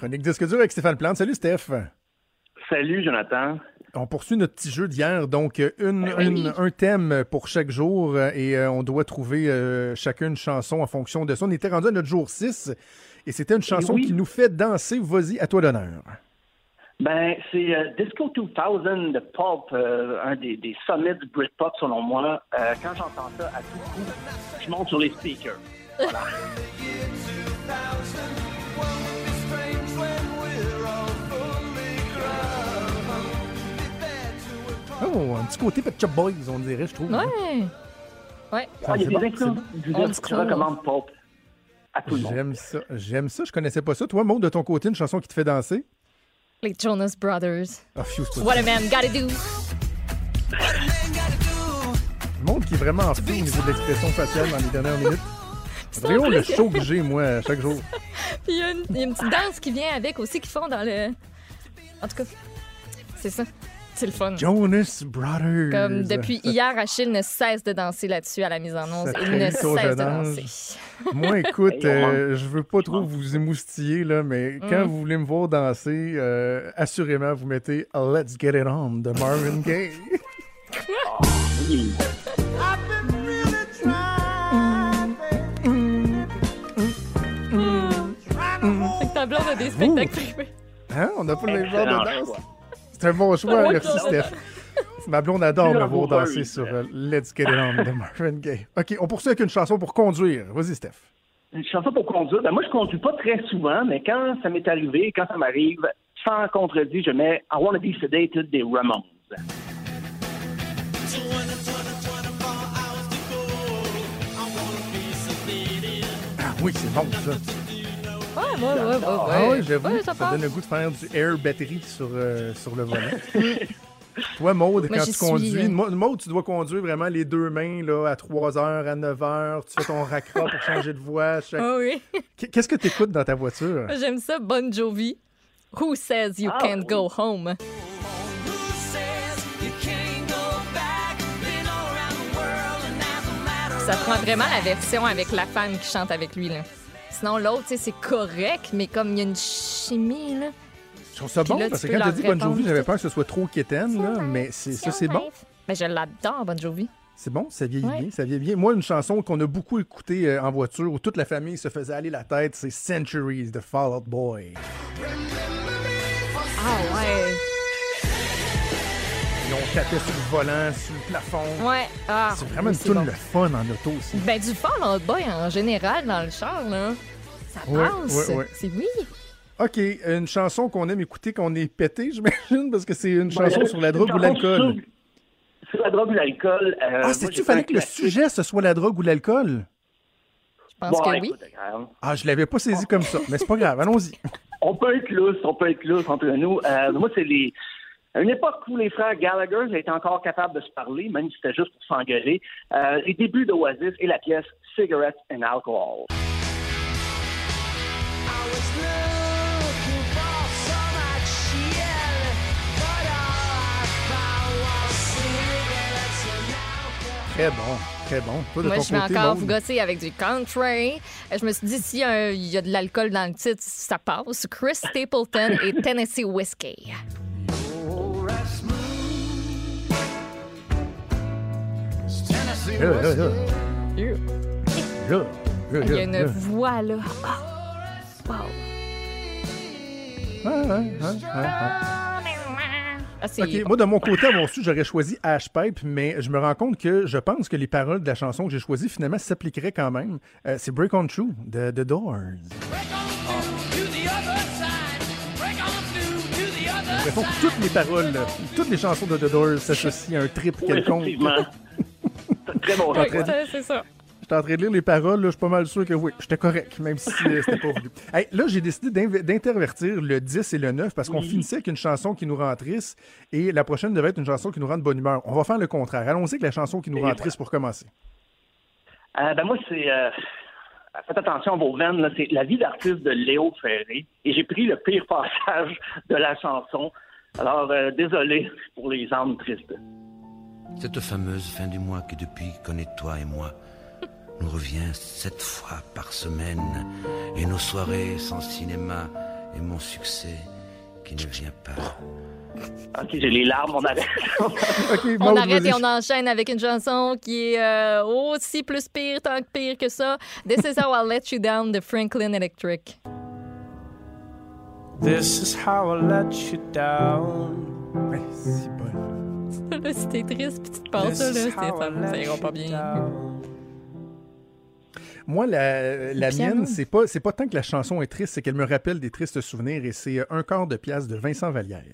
Chronique Disque dur avec Stéphane Plante. Salut Steph. Salut Jonathan. On poursuit notre petit jeu d'hier, donc une, Ben oui. une- un thème pour chaque jour euh, et euh, on doit trouver euh, chacun une chanson en fonction de ça. On était rendu à notre jour 6 et c'était une chanson oui. qui nous fait danser. Vas-y, à toi l'honneur. Ben, c'est euh, Disco 2000 de Pulp, euh, un des, des sommets du Britpop selon moi. Euh, quand j'entends ça à tout coup, je monte sur les speakers. Voilà. Oh, un petit côté Pet Shop Boys, on dirait, je trouve. Ouais. Ouais. Ah, il y a c'est des influences. Je, Old je school. recommande Pulp à tout le monde. J'aime ça. J'aime ça. Je connaissais pas ça. Toi, Maud, de ton côté, une chanson qui te fait danser? Les Jonas Brothers. Ah, phew, c'est pas What a man gotta do. Maud qui est vraiment en fou au niveau de l'expression faciale dans les dernières minutes. C'est Vraiment en le show que j'ai, moi, chaque jour. Puis il y, a une- il y a une petite danse qui vient avec aussi qu'ils font dans le. En tout cas, c'est ça. C'est le fun. Jonas Brothers. Comme depuis hier, Achille ne cesse de danser là-dessus à la mise en onde. Il ne cesse de danser. Moi, écoute, euh, je veux pas trop vous émoustiller, là, mais quand Mm. vous voulez me voir danser, euh, assurément, vous mettez Let's Get It On de Marvin Gaye. Oui. Fait que ta blonde a des spectacles privés. Hein? On n'a pas le même genre de danse? C'est un bon choix, merci. Steph. Ma blonde adore me voir danser sur euh, Let's Get It On de Marvin Gaye. OK, on poursuit avec une chanson pour conduire. Vas-y, Steph. Une chanson pour conduire. Ben, moi, je conduis pas très souvent, mais quand ça m'est arrivé, quand ça m'arrive, sans contredit, je mets I Wanna Be Sedated des Ramones. Ah oui, c'est bon, ça. Ouais, ouais, ouais, ouais. Ah oui, j'avoue, Ouais, ça, ça passe. donne le goût de faire du air batterie sur, euh, sur le volant. Toi, Maude, Moi, quand j'y tu conduis, Maude, tu dois conduire vraiment les deux mains là, à 3h, à 9h. Tu fais ton racra pour changer de voix. chaque- Ah oui. Qu- Qu'est-ce que tu écoutes dans ta voiture? J'aime ça, Bon Jovi. Who says you Ah, can't oui. go home? Ça prend vraiment la version avec la femme qui chante avec lui. Là. Sinon, l'autre, c'est correct, mais comme il y a une chimie, là. Je trouve ça bon là, parce que quand tu leur dit Bon Jovi, j'avais peur que ce soit trop quétaine, là, mais c'est, ça, c'est bon. Ben, je l'adore, Bon Jovi. C'est bon, ça vieillit Ouais. bien, ça vieillit bien. Moi, une chanson qu'on a beaucoup écoutée euh, en voiture où toute la famille se faisait aller la tête, c'est Centuries de Fall Out Boy. Ah ouais. Et on tapait sur le volant, sur le plafond. Ouais. Ah, C'est vraiment oui, une tune bon. le fun en auto aussi. Ben, du Fall Out Boy en général dans le char, là. Ça passe. ouais, ouais. C'est oui. OK, une chanson qu'on aime écouter, qu'on est pété, j'imagine, parce que c'est une Ben, chanson sur la drogue ou l'alcool. Sur, sur la drogue ou l'alcool. euh, Ah, c'est-tu fallait pas que le sujet, ce soit la drogue ou l'alcool? Je pense Bon, que oui. Ah, je l'avais pas saisi comme ça, mais c'est pas grave, allons-y. On peut être lousse, on peut être lousse entre nous. Euh, moi, c'est les. À une époque où les frères Gallagher étaient encore capables de se parler, même si c'était juste pour s'engueuler, euh, les débuts d'Oasis et la pièce Cigarettes and Alcohol. Très bon, très bon. Toi, de Moi, ton je vais côté, encore Maude? vous gosser avec du country. Je me suis dit, s'il y, y a de l'alcool dans le titre, ça passe. Chris Stapleton et Tennessee Whiskey. Il y a une voix, là. Wow. Ah, ah, ah, ah, ah. Ah, c'est OK, moi, de mon côté, à mon su, j'aurais choisi Ash Pipe, mais je me rends compte que je pense que les paroles de la chanson que j'ai choisie, finalement, s'appliqueraient quand même. Euh, c'est Break On True de The Doors. L'impression que toutes les paroles, toutes les chansons de The Doors s'associent à un trip Oui, quelconque. Très bon Ouais, c'est ça. J'étais en train de lire les paroles, là, je suis pas mal sûr que oui, j'étais correct, même si euh, c'était pas voulu. Hey, là, j'ai décidé d'intervertir le 10 et le 9 parce qu'on finissait avec une chanson qui nous rend triste et la prochaine devait être une chanson qui nous rend de bonne humeur. On va faire le contraire. Allons-y avec la chanson qui nous Et rend voilà. triste pour commencer. Euh, ben moi, c'est. euh, faites attention à vos veines, c'est la vie d'artiste de Léo Ferré. Et j'ai pris le pire passage de la chanson. Alors, euh, désolé pour les âmes tristes. Cette fameuse fin du mois qui depuis connaît toi et moi nous revient sept fois par semaine et nos soirées sans cinéma et mon succès qui ne vient pas. OK, j'ai les larmes, on arrête. On arrête et on enchaîne avec une chanson qui est euh, aussi plus pire, tant que pire que ça. This is how I let you down de Franklin Electric. This is how I let you down. Ouais, bon. Là, si t'es triste puis tu te passes ça, là, ça ira pas bien. Moi, la, la mienne, c'est pas, c'est pas tant que la chanson est triste, c'est qu'elle me rappelle des tristes souvenirs et c'est euh, un quart de pièce de Vincent Vallière.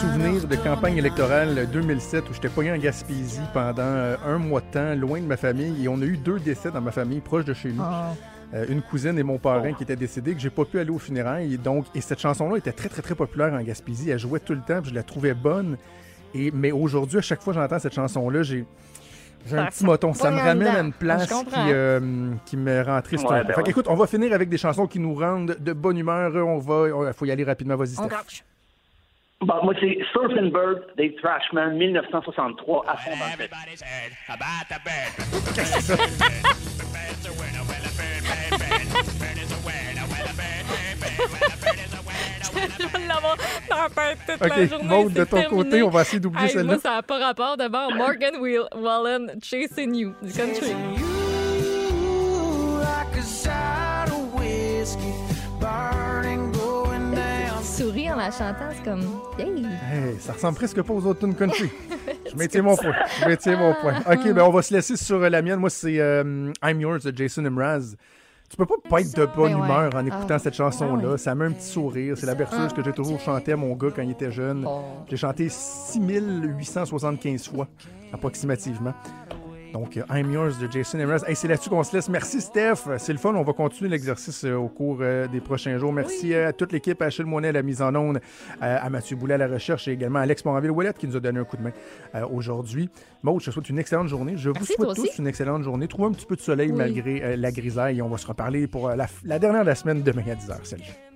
Souvenir de campagne électorale 2007 où j'étais pogné en Gaspésie pendant euh, un mois de temps, loin de ma famille, et on a eu deux décès dans ma famille, proches de chez nous. Oh. Euh, une cousine et mon parrain qui étaient décédés, que j'ai pas pu aller au funérailles. Et donc, et cette chanson-là était très, très, très populaire en Gaspésie. Elle jouait tout le temps, puis je la trouvais bonne. Et, mais aujourd'hui, à chaque fois que j'entends cette chanson-là, j'ai. J'ai un petit moton, ça me ramène à une place qui, euh, qui me rend triste. Ouais, ben fait ouais. qu'écoute, on va finir avec des chansons qui nous rendent de bonne humeur. On va, il faut y aller rapidement. Vas-y. Bon, moi, c'est Surfing Bird, Dave Trashman, 1963, à fond dans le Je vais l'avoir dans la tête toute la OK, journée. Maud, de ton terminé. côté, on va essayer d'oublier Hey, celle-là. Moi, ça n'a pas rapport. D'abord, Morgan Will- Wallen, Chasing You, du country. Souris en la chantant, c'est comme. Yay! Hey, ça ressemble presque pas aux autres tunes country. Je maintiens mon point. Je maintiens mon point. OK, ben on va se laisser sur euh, la mienne. Moi, c'est euh, I'm Yours de Jason Mraz. Tu peux pas pas être de bonne Ben ouais. humeur en écoutant Ah. cette chanson-là. Ah ouais. Ça met un petit sourire. C'est la berceuse que j'ai toujours chanté à mon gars quand il était jeune. J'ai chanté 6875 fois, approximativement. Donc, euh, I'm Yours de Jason Mraz. Hey, c'est là-dessus qu'on se laisse. Merci, Steph. C'est le fun. On va continuer l'exercice euh, au cours euh, des prochains jours. Merci à toute l'équipe, à Achille Moinet à la mise en onde, euh, à Mathieu Boulet à la recherche et également à Alex Moranville-Ouellette qui nous a donné un coup de main aujourd'hui. Maud, je te souhaite une excellente journée. Je vous souhaite tous une excellente journée. Trouvez un petit peu de soleil Oui. malgré la grisaille et on va se reparler pour la, la dernière de la semaine demain à 10h. Salut.